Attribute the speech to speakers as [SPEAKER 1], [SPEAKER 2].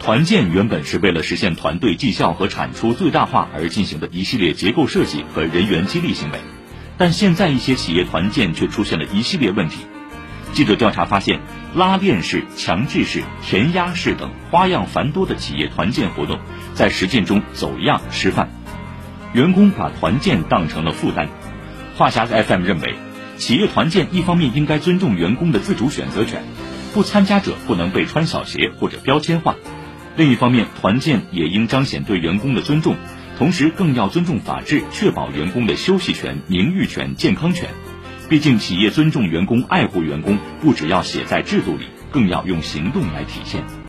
[SPEAKER 1] 团建原本是为了实现团队绩效和产出最大化而进行的一系列结构设计和人员激励行为，但现在一些企业团建却出现了一系列问题。记者调查发现，拉链式、强制式、填鸭式等花样繁多的企业团建活动，在实践中走样失范，员工把团建当成了负担。话匣子 FM 认为，企业团建一方面应该尊重员工的自主选择权，不参加者不能被穿小鞋或者标签化；另一方面，团建也应彰显对员工的尊重，同时更要尊重法治，确保员工的休息权、名誉权、健康权。毕竟，企业尊重员工、爱护员工，不只要写在制度里，更要用行动来体现。